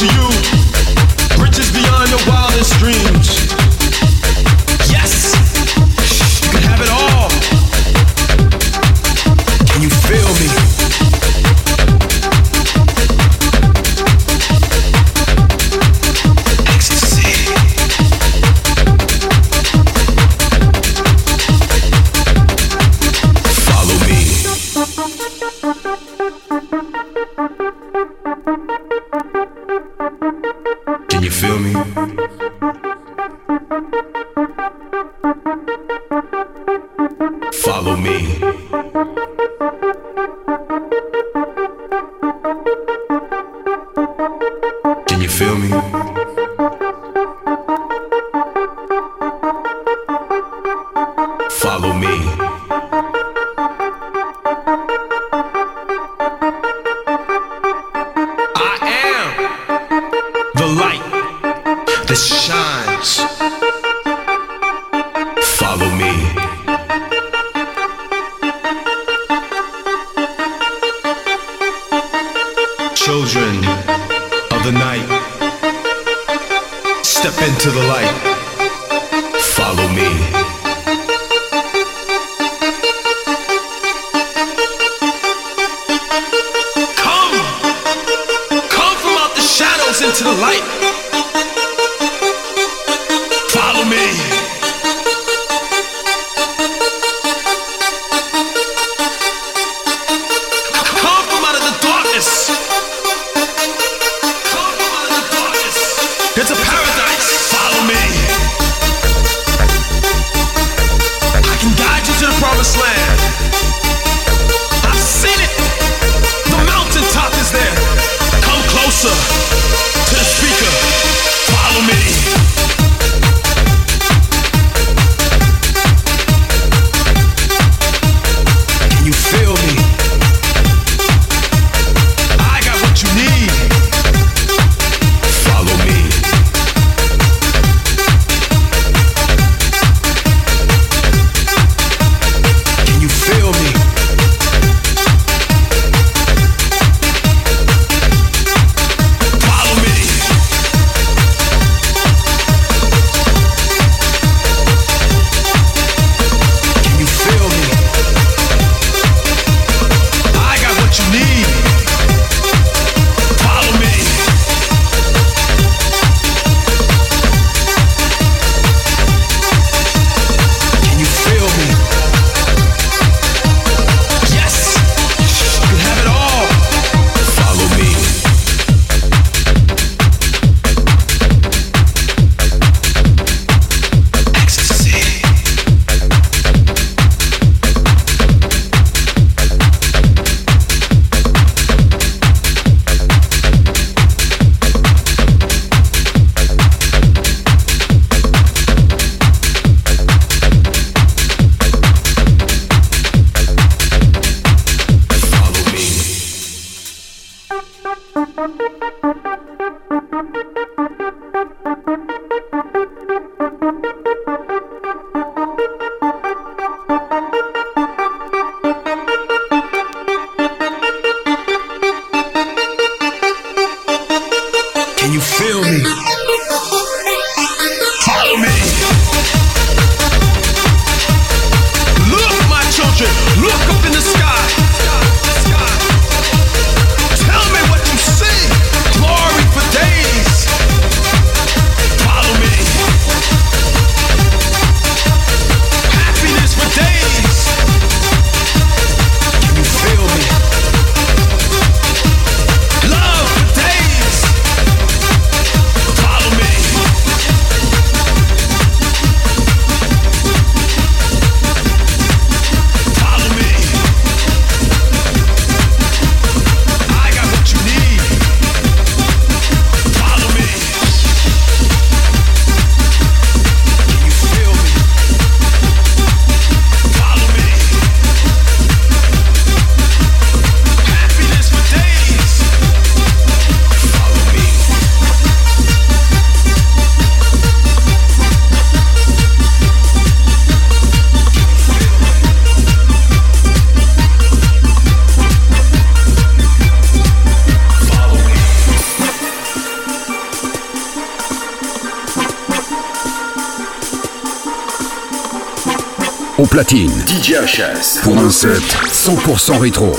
to you. Platine. DJ HS. Pour un set 100% rétro.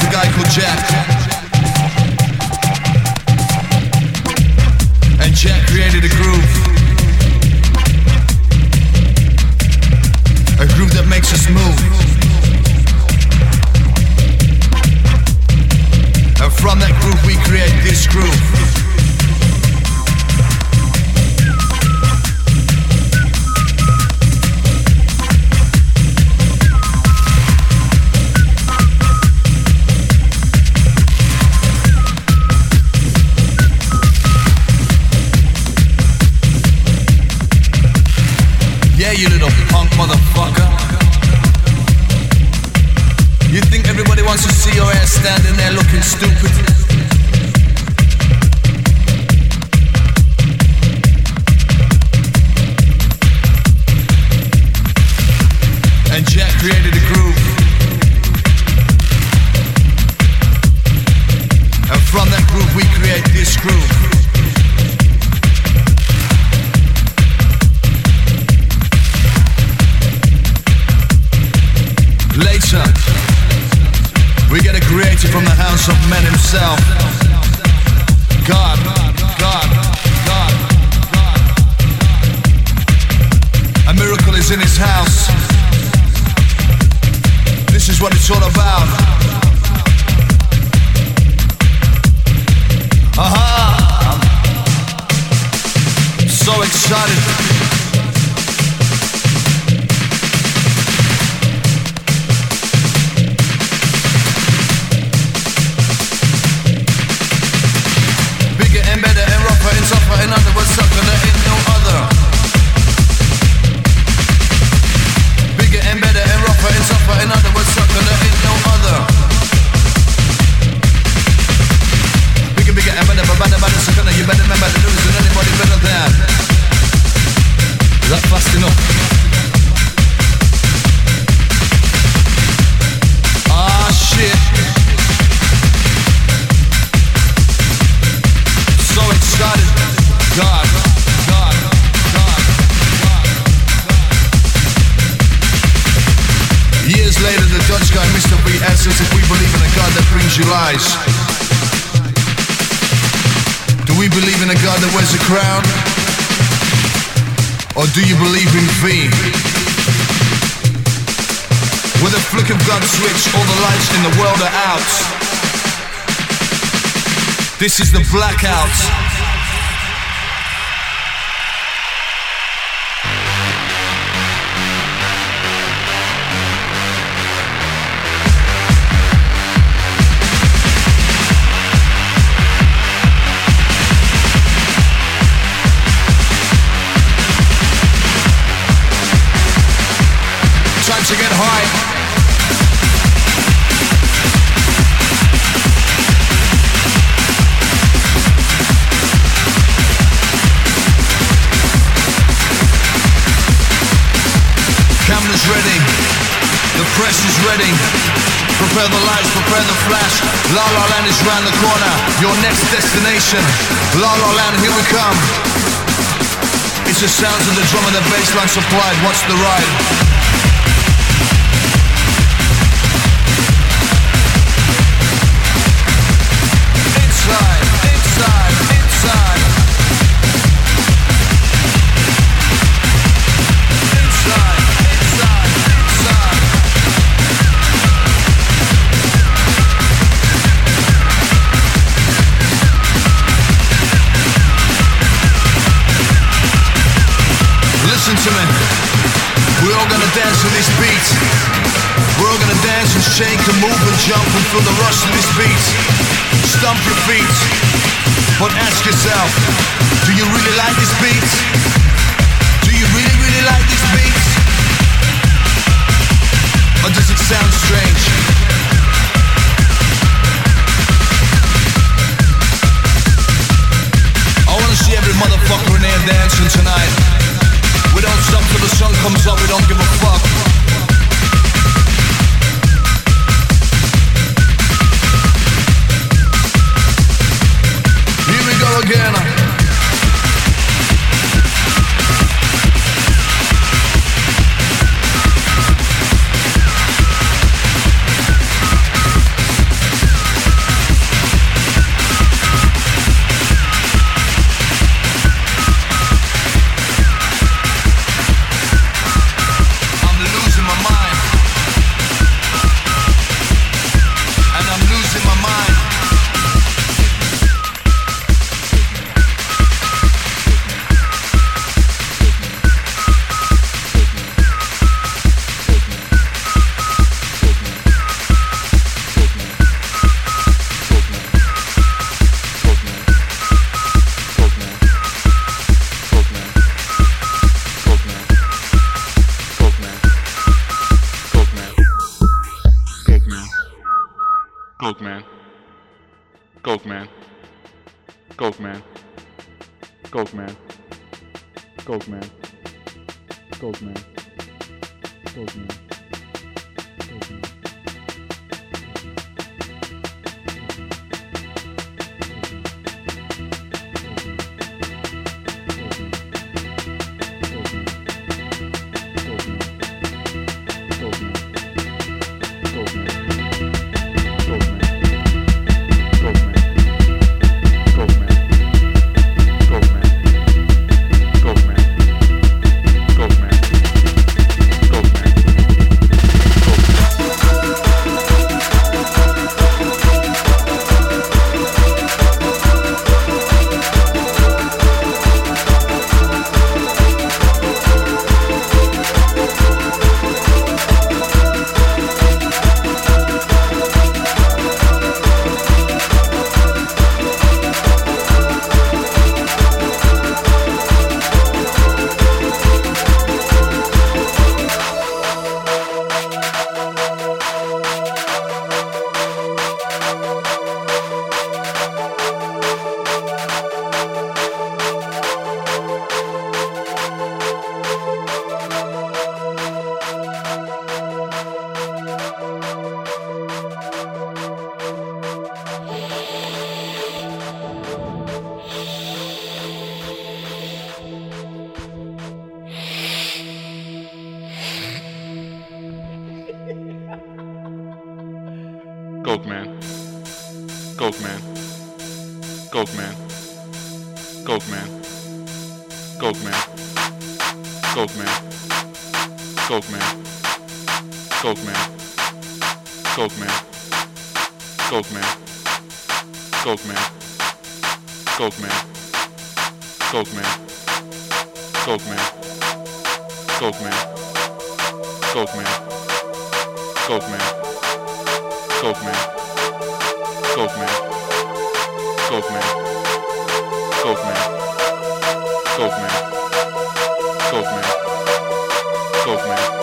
is a guy called Jack. And Jack created a groove. A groove that makes us move. And from that groove we create this groove. Do you believe in V? With a flick of gun switch, all the lights in the world are out. This is the blackout. The is ready. Prepare the lights, prepare the flash. La La Land is round the corner. Your next destination. La La Land, here we come. It's the sounds of the drum and the bass line supplied. Watch the ride. Shake and move and jump and feel the rush of this beat. Stomp your feet. But ask yourself, do you really like this beat? Do you really, really like this beat? Or does it sound strange? I wanna see every motherfucker in here dancing tonight. We don't stop till the sun comes up, we don't give a fuck. Again. Tolkien. Tolkien. Coke man. Coke man. Coke man. Coke man. Coke man. Coke man. Coke man. Coke man. Coke man. Coke man.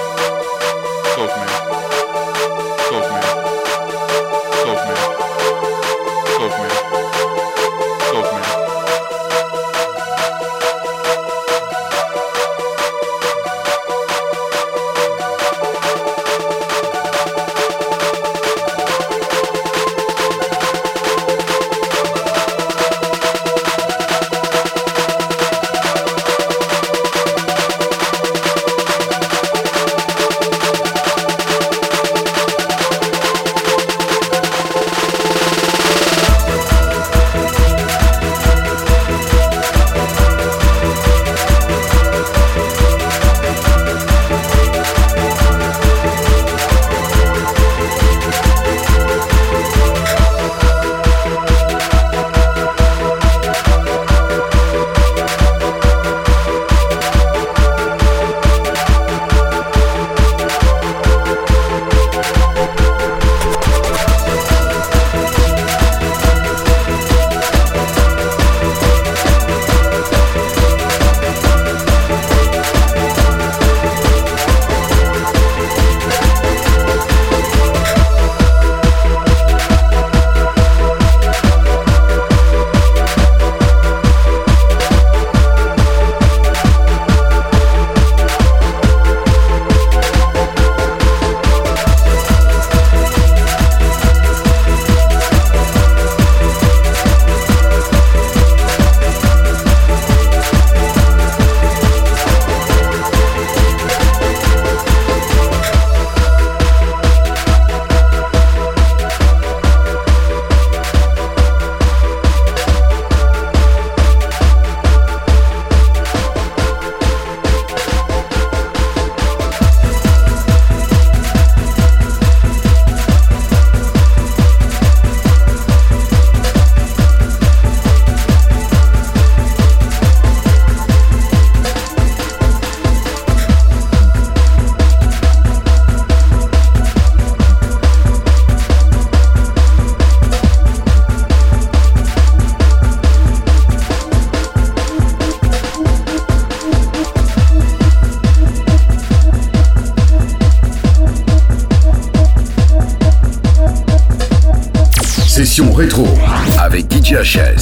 Shit.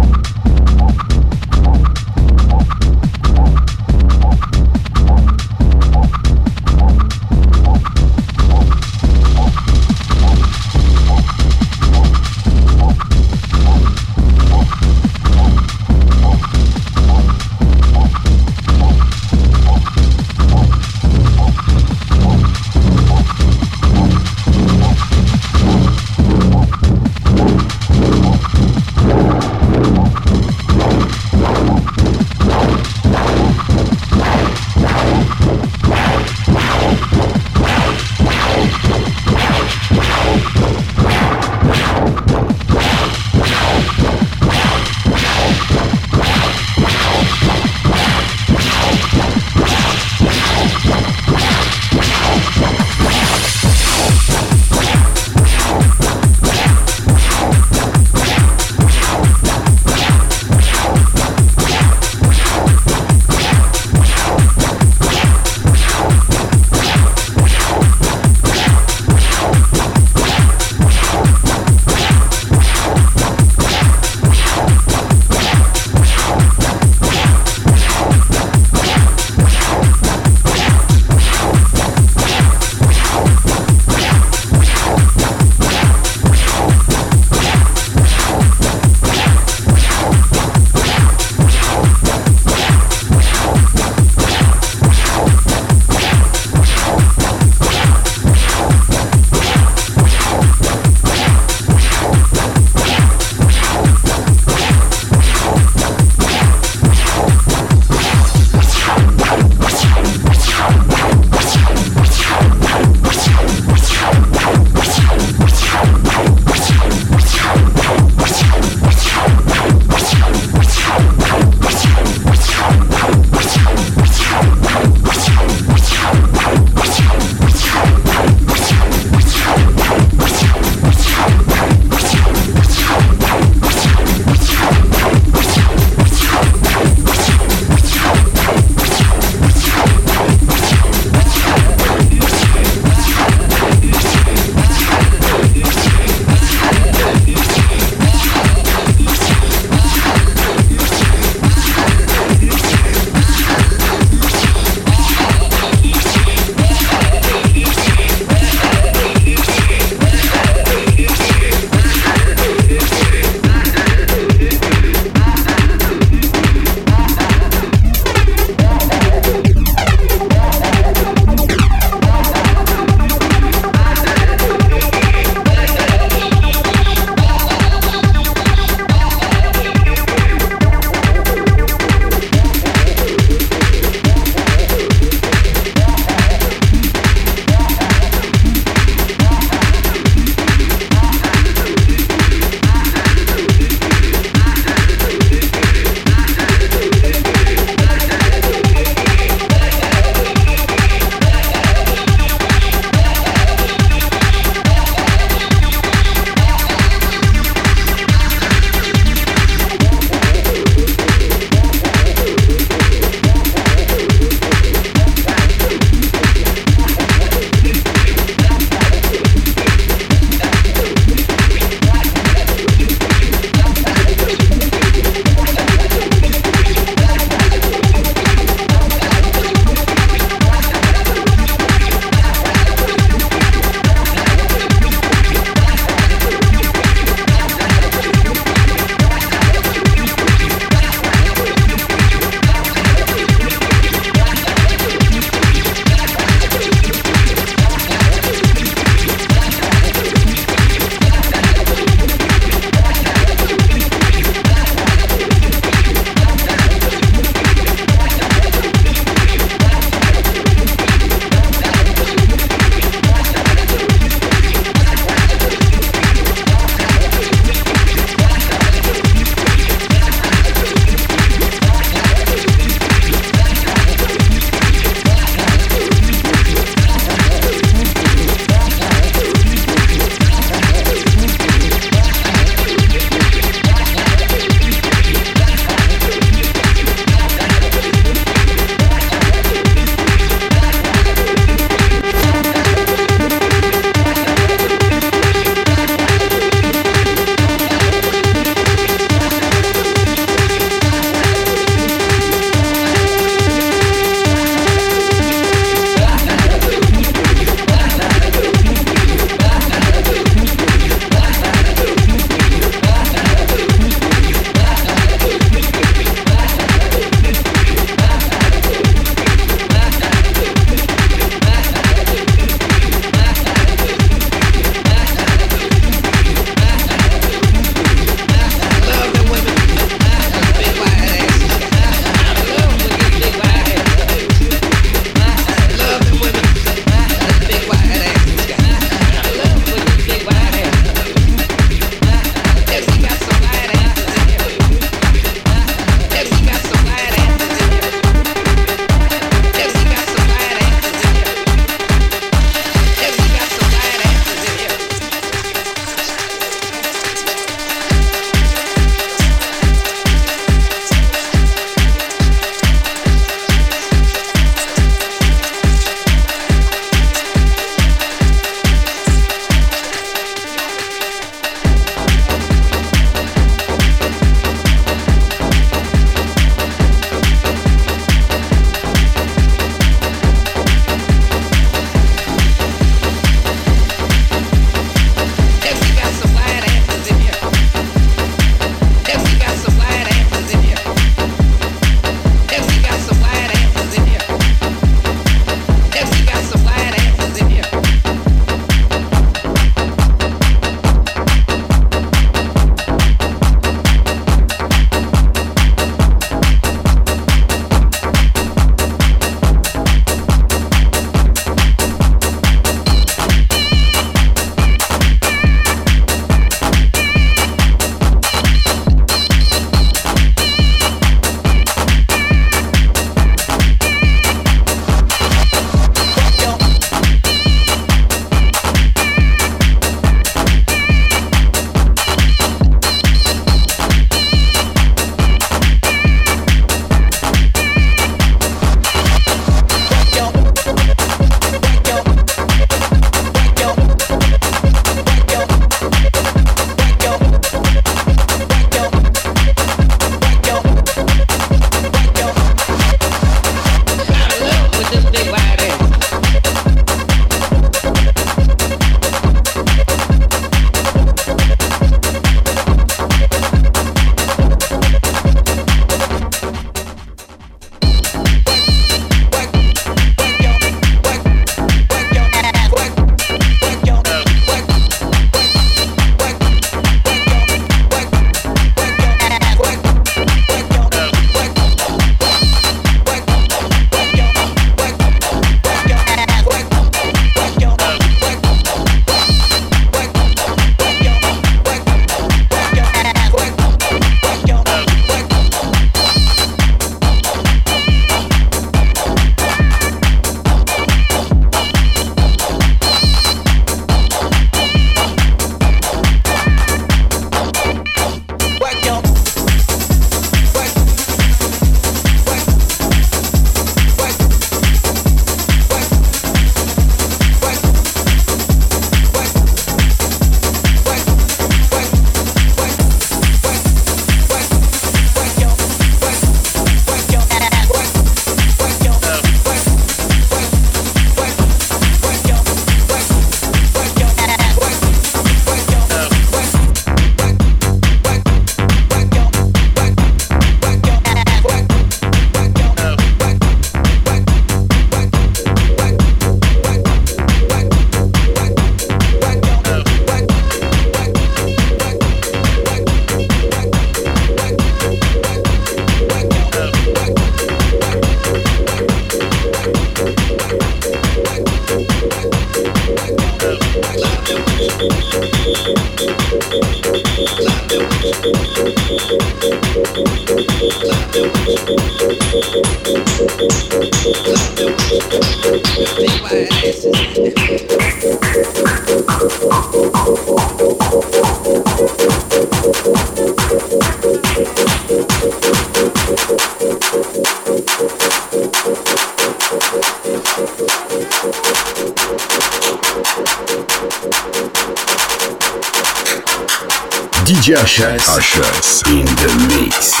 Ushers. Ushers in the mix.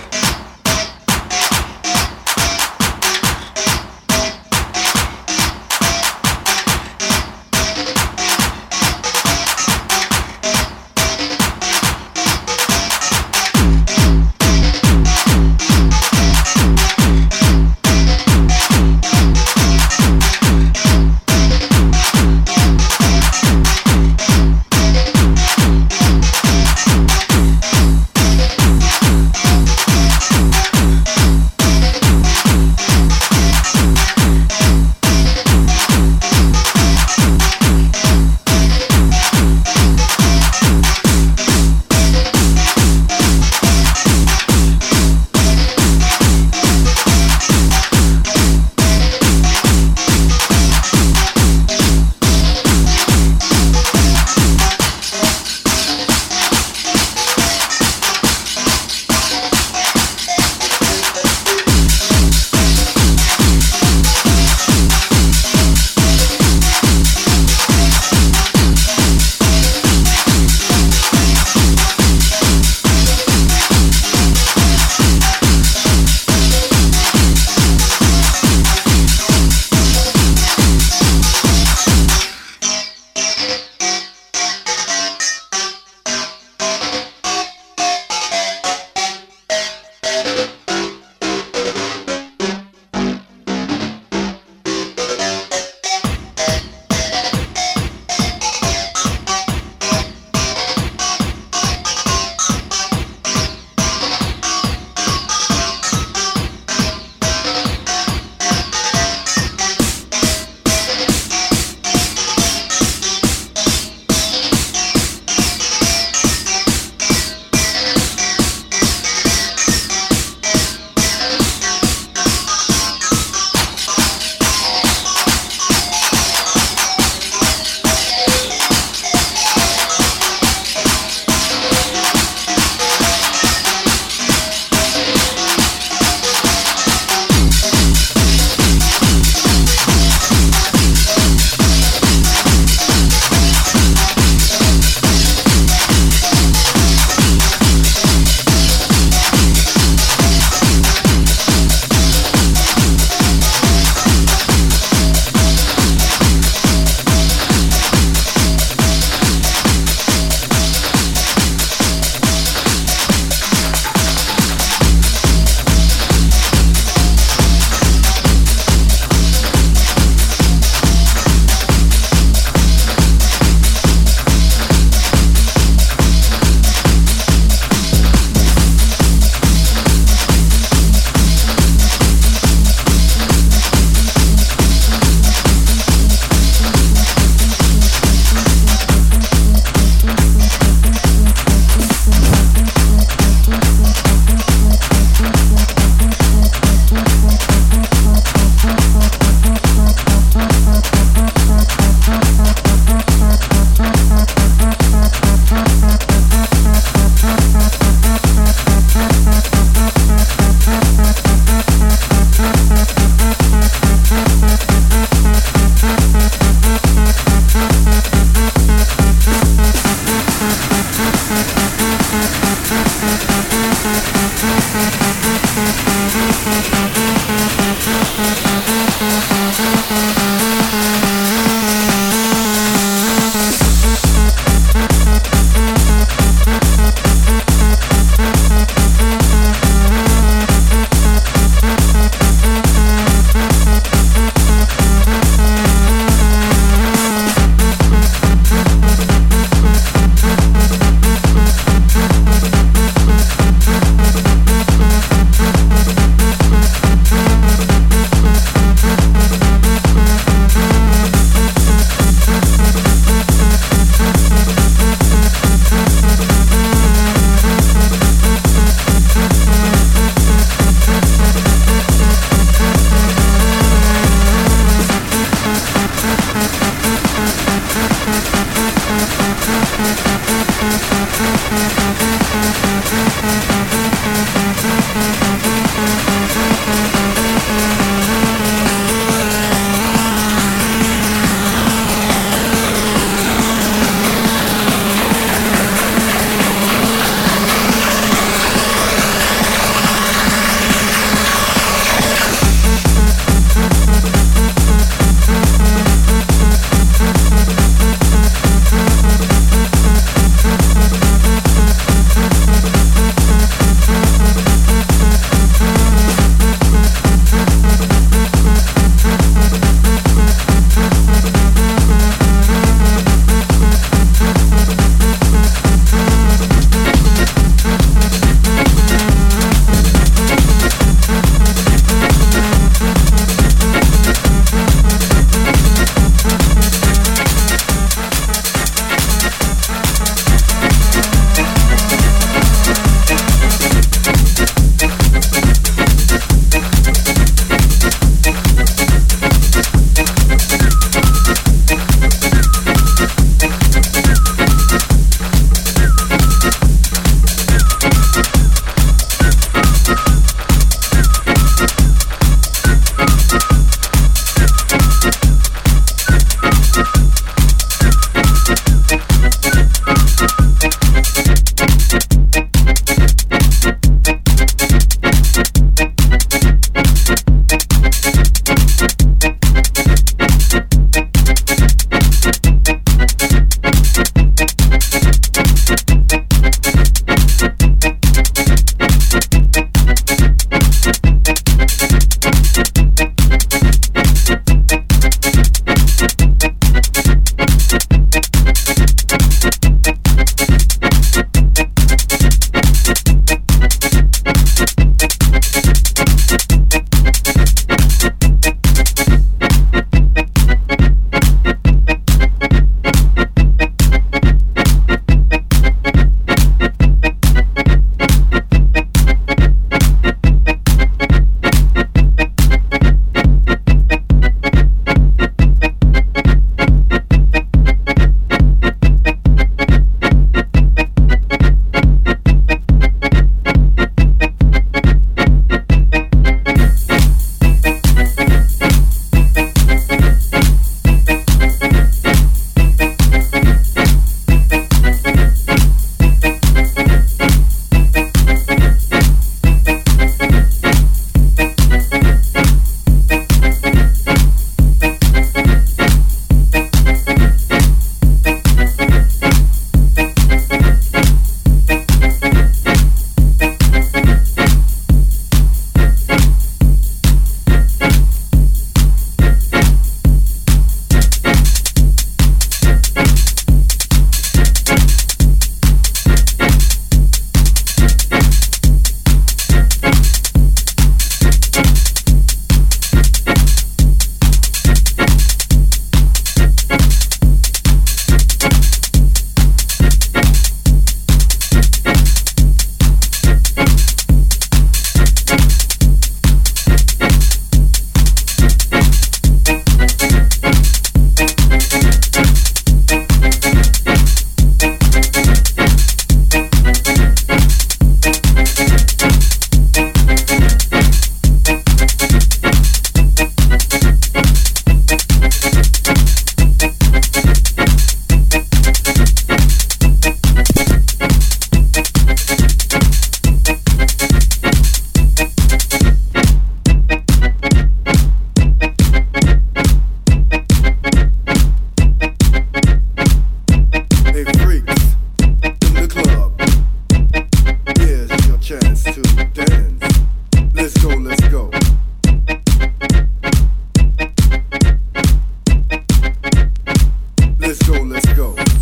believe?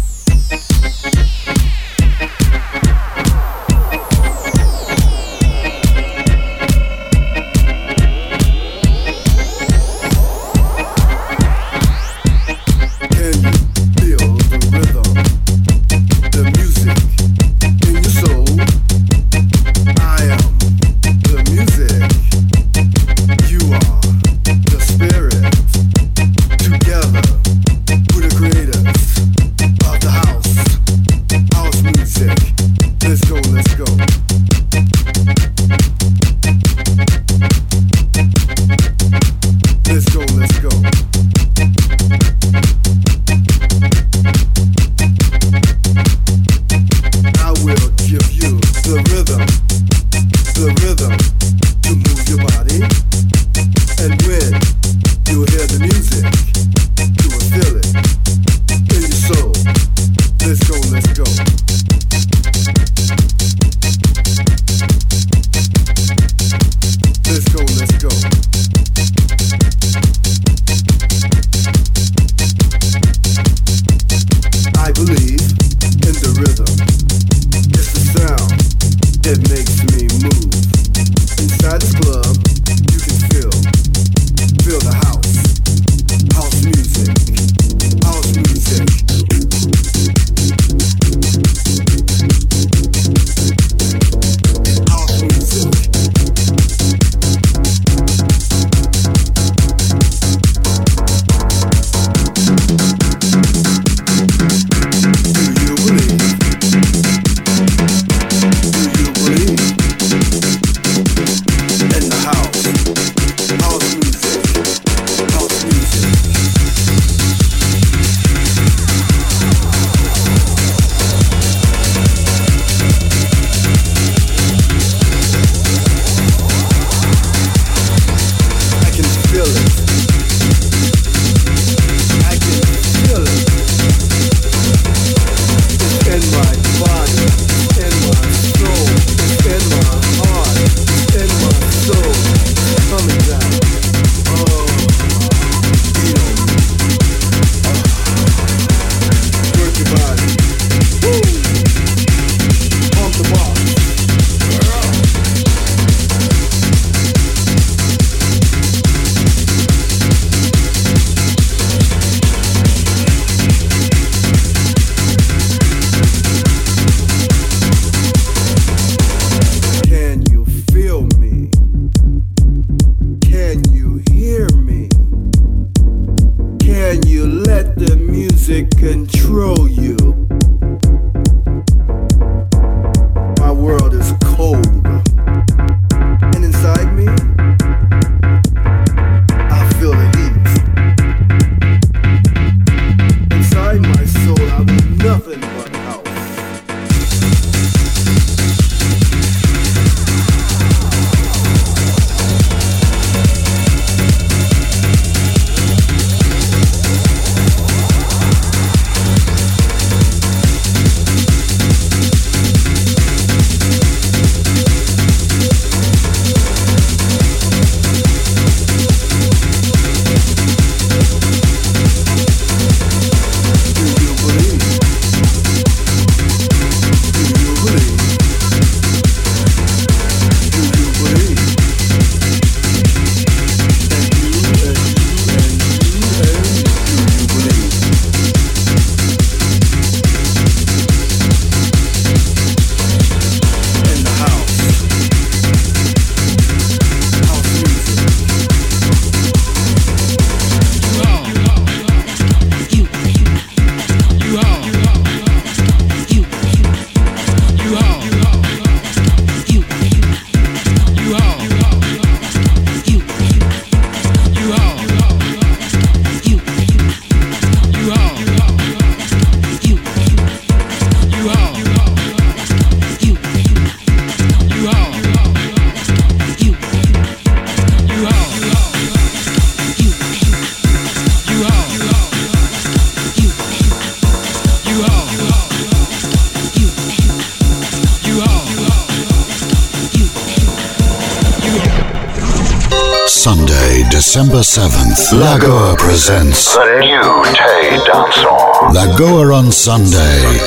December 7th, Lagoa presents The new Tay Dancehall. Lagoa on Sunday.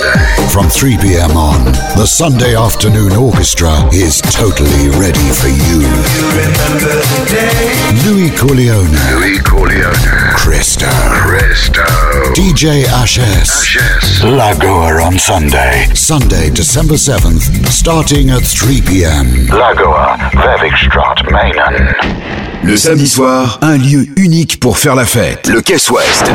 From 3 p.m. on, the Sunday Afternoon Orchestra is totally ready for you. Louis Corleone, Louis Corleone. Christo, Presto. DJ Ashes. Lagoa on Sunday. Sunday, December 7th, starting at 3 p.m. Lagoa. Vevigstrat Mainan. Le samedi soir, un lieu unique pour faire la fête. Le Caisse Ouest.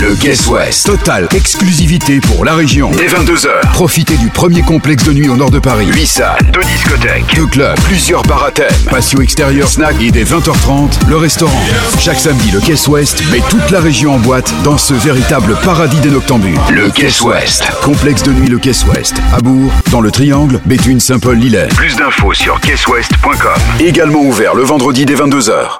Le Caisse Ouest. Totale exclusivité pour la région. Dès 22h. Profitez du premier complexe de nuit au nord de Paris. 8 salles, 2 discothèques, 2 clubs, plusieurs bars à thème, patio extérieur, snack et dès 20h30, le restaurant. Chaque samedi, le Caisse Ouest met toute la région en boîte dans ce véritable paradis des noctambules. Le Caisse Ouest. Complexe de nuit Le Caisse Ouest. À Bourg, dans le Triangle, Béthune, Saint-Paul, Lillet. Plus d'infos sur caissewest.com. Également ouvert le vendredi dès 22h.